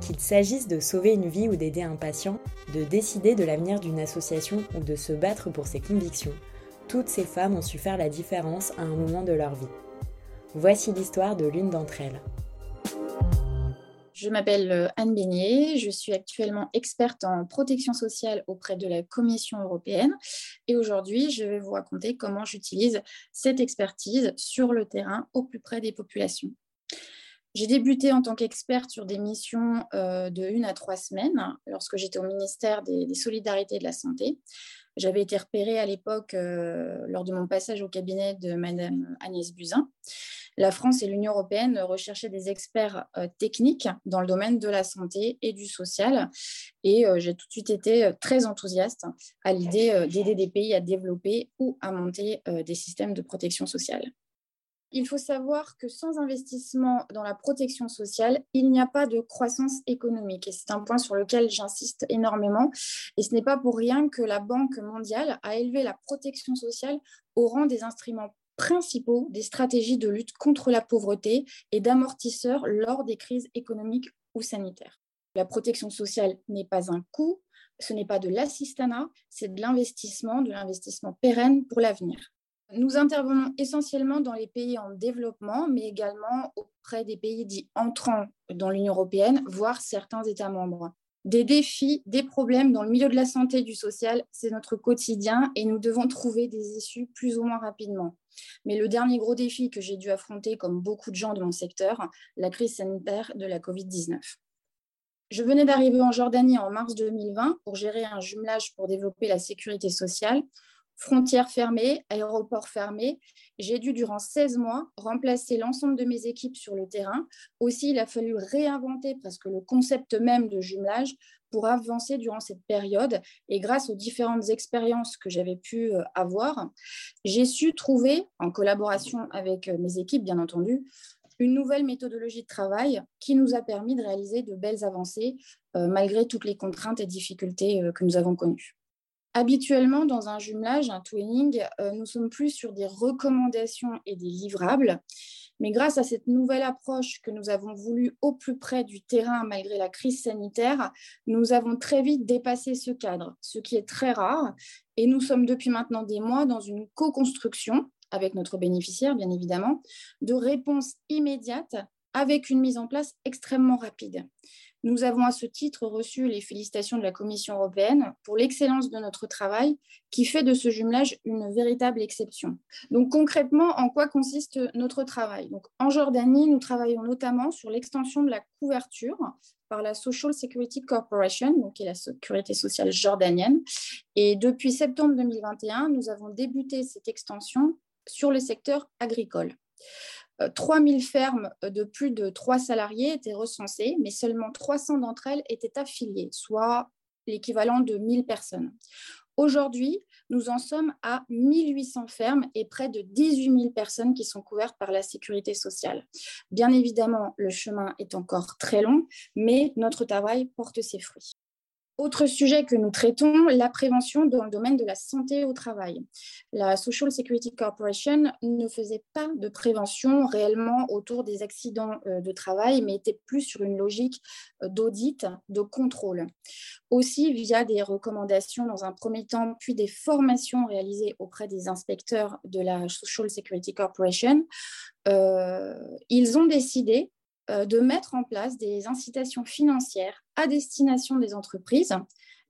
Qu'il s'agisse de sauver une vie ou d'aider un patient, de décider de l'avenir d'une association ou de se battre pour ses convictions, toutes ces femmes ont su faire la différence à un moment de leur vie. Voici l'histoire de l'une d'entre elles. Je m'appelle euh, Anne Beignet, je suis actuellement experte en protection sociale auprès de la Commission européenne et aujourd'hui je vais vous raconter comment j'utilise cette expertise sur le terrain au plus près des populations. J'ai débuté en tant qu'experte sur des missions euh, de une à trois semaines lorsque j'étais au ministère des, Solidarités et de la Santé. J'avais été repérée à l'époque euh, lors de mon passage au cabinet de Madame Agnès Buzyn. La France et l'Union européenne recherchaient des experts euh, techniques dans le domaine de la santé et du social. Et j'ai tout de suite été très enthousiaste à l'idée d'aider des pays à développer ou à monter des systèmes de protection sociale. Il faut savoir que sans investissement dans la protection sociale, il n'y a pas de croissance économique. Et c'est un point sur lequel j'insiste énormément. Et ce n'est pas pour rien que la Banque mondiale a élevé la protection sociale au rang des instruments principaux des stratégies de lutte contre la pauvreté et d'amortisseurs lors des crises économiques ou sanitaires. La protection sociale n'est pas un coût, ce n'est pas de l'assistanat, c'est de l'investissement, de l'investissement pérenne pour l'avenir. Nous intervenons essentiellement dans les pays en développement, mais également auprès des pays dits entrants dans l'Union européenne, voire certains États membres. Des défis, des problèmes dans le milieu de la santé et du social, c'est notre quotidien et nous devons trouver des issues plus ou moins rapidement. Mais le dernier gros défi que j'ai dû affronter, comme beaucoup de gens de mon secteur, la crise sanitaire de la Covid-19. Je venais d'arriver en Jordanie en mars 2020 pour gérer un jumelage pour développer la sécurité sociale frontières fermées, aéroports fermés. J'ai dû, durant 16 mois, remplacer l'ensemble de mes équipes sur le terrain. Aussi, il a fallu réinventer presque le concept même de jumelage pour avancer durant cette période. Et grâce aux différentes expériences que j'avais pu euh, avoir, j'ai su trouver, en collaboration avec euh, mes équipes, bien entendu, une nouvelle méthodologie de travail qui nous a permis de réaliser de belles avancées euh, malgré toutes les contraintes et difficultés que nous avons connues. Habituellement, dans un jumelage, un twinning, euh, nous sommes plus sur des recommandations et des livrables. Mais grâce à cette nouvelle approche que nous avons voulu au plus près du terrain malgré la crise sanitaire, nous avons très vite dépassé ce cadre, ce qui est très rare. Et nous sommes depuis maintenant des mois dans une co-construction avec notre bénéficiaire, bien évidemment, de réponses immédiates avec une mise en place extrêmement rapide. Nous avons à ce titre reçu les félicitations de la Commission européenne pour l'excellence de notre travail qui fait de ce jumelage une véritable exception. Donc concrètement, en quoi consiste notre travail? Donc, En Jordanie, nous travaillons notamment sur l'extension de la couverture par la Social Security Corporation, donc qui est la sécurité sociale jordanienne. Et depuis septembre 2021, nous avons débuté cette extension sur le secteur agricole. 3000 euh, fermes euh, de plus de 3 salariés étaient recensées, mais seulement 300 d'entre elles étaient affiliées, soit l'équivalent de 1000 personnes. Aujourd'hui, nous en sommes à 1800 fermes et près de 18 000 personnes qui sont couvertes par la sécurité sociale. Bien évidemment, le chemin est encore très long, mais notre travail porte ses fruits. Autre sujet que nous traitons, la prévention dans le domaine de la santé au travail. La Social Security Corporation ne faisait pas de prévention réellement autour des accidents euh, de travail, mais était plus sur une logique euh, d'audit, de contrôle. Aussi via des recommandations dans un premier temps, puis des formations réalisées auprès des inspecteurs de la Social Security Corporation, euh, ils ont décidé de mettre en place des incitations financières à destination des entreprises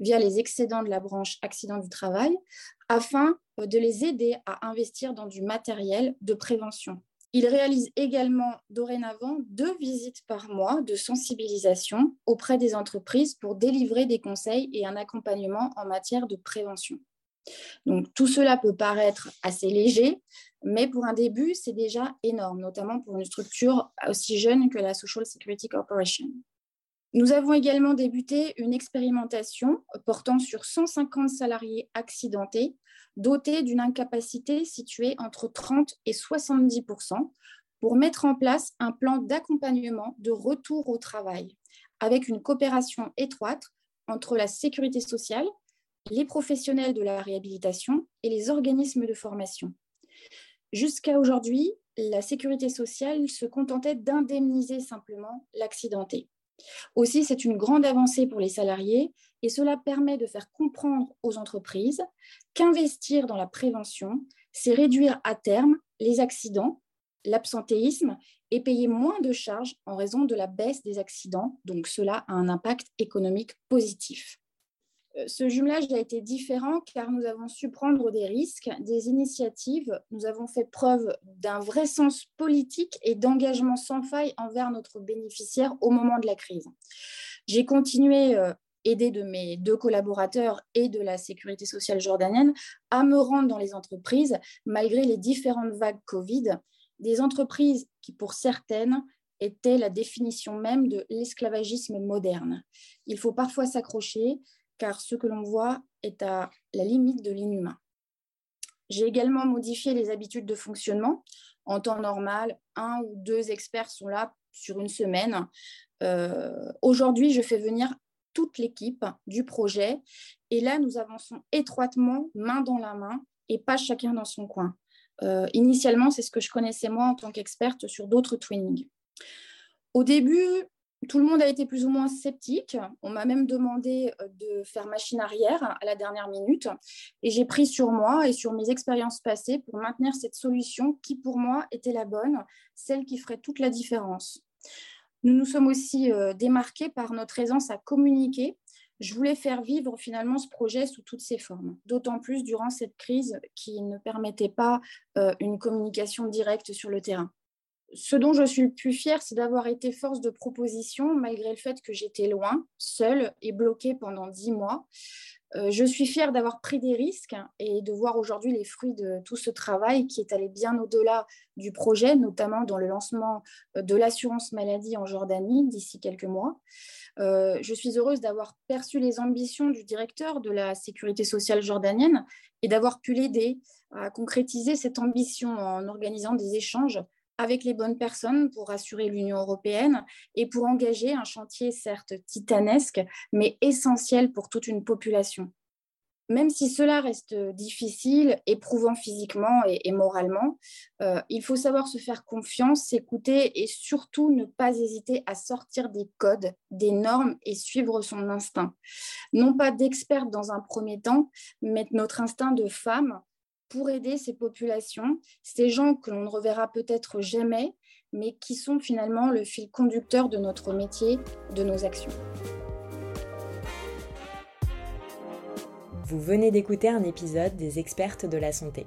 via les excédents de la branche accident du travail afin euh, de les aider à investir dans du matériel de prévention. Il réalise également dorénavant deux visites par mois de sensibilisation auprès des entreprises pour délivrer des conseils et un accompagnement en matière de prévention. Donc tout cela peut paraître assez léger, mais pour un début, c'est déjà énorme, notamment pour une structure aussi jeune que la Social Security Corporation. Nous avons également débuté une expérimentation portant sur 150 salariés accidentés dotés d'une incapacité située entre 30 et 70% pour mettre en place un plan d'accompagnement de retour au travail avec une coopération étroite entre la sécurité sociale, les professionnels de la réhabilitation et les organismes de formation. Jusqu'à aujourd'hui, la sécurité sociale se contentait d'indemniser simplement l'accidenté. Aussi, c'est une grande avancée pour les salariés et cela permet de faire comprendre aux entreprises qu'investir dans la prévention, c'est réduire à terme les accidents, l'absentéisme et payer moins de charges en raison de la baisse des accidents. Donc cela a un impact économique positif. Euh, ce jumelage a été différent car nous avons su prendre des risques, des initiatives. Nous avons fait preuve d'un vrai sens politique et d'engagement sans faille envers notre bénéficiaire au moment de la crise. J'ai continué, euh, aidé de mes deux collaborateurs et de la sécurité sociale jordanienne, à me rendre dans les entreprises malgré les différentes vagues Covid. Des entreprises qui, pour certaines, étaient la définition même de l'esclavagisme moderne. Il faut parfois s'accrocher, car ce que l'on voit est à la limite de l'inhumain. J'ai également modifié les habitudes de fonctionnement. En temps normal, un ou deux experts sont là sur une semaine. Euh, aujourd'hui, je fais venir toute l'équipe du projet et là, nous avançons étroitement, main dans la main et pas chacun dans son coin. Euh, initialement, c'est ce que je connaissais moi en tant qu'experte sur d'autres twinnings. Au début, tout le monde a été plus ou moins sceptique. On m'a même demandé euh, de faire machine arrière à la dernière minute. Et j'ai pris sur moi et sur mes expériences passées pour maintenir cette solution qui, pour moi, était la bonne, celle qui ferait toute la différence. Nous nous sommes aussi euh, démarqués par notre aisance à communiquer. Je voulais faire vivre finalement ce projet sous toutes ses formes, d'autant plus durant cette crise qui ne permettait pas euh, une communication directe sur le terrain ce dont je suis le plus fière, c'est d'avoir été force de proposition malgré le fait que j'étais loin, seule et bloquée pendant dix mois. Euh, je suis fière d'avoir pris des risques et de voir aujourd'hui les fruits de tout ce travail qui est allé bien au-delà du projet, notamment dans le lancement euh, de l'assurance maladie en Jordanie d'ici quelques mois. Euh, je suis heureuse d'avoir perçu les ambitions du directeur de la sécurité sociale jordanienne et d'avoir pu l'aider à concrétiser cette ambition en organisant des échanges avec les bonnes personnes pour assurer l'Union européenne et pour engager un chantier certes titanesque, mais essentiel pour toute une population. Même si cela reste difficile, éprouvant physiquement et, moralement, euh, il faut savoir se faire confiance, s'écouter et surtout ne pas hésiter à sortir des codes, des normes et suivre son instinct. Non pas d'experte dans un premier temps, mais notre instinct de femme pour aider ces populations, ces gens que l'on ne reverra peut-être jamais, mais qui sont finalement le fil conducteur de notre métier, de nos actions. Vous venez d'écouter un épisode des expertes de la santé.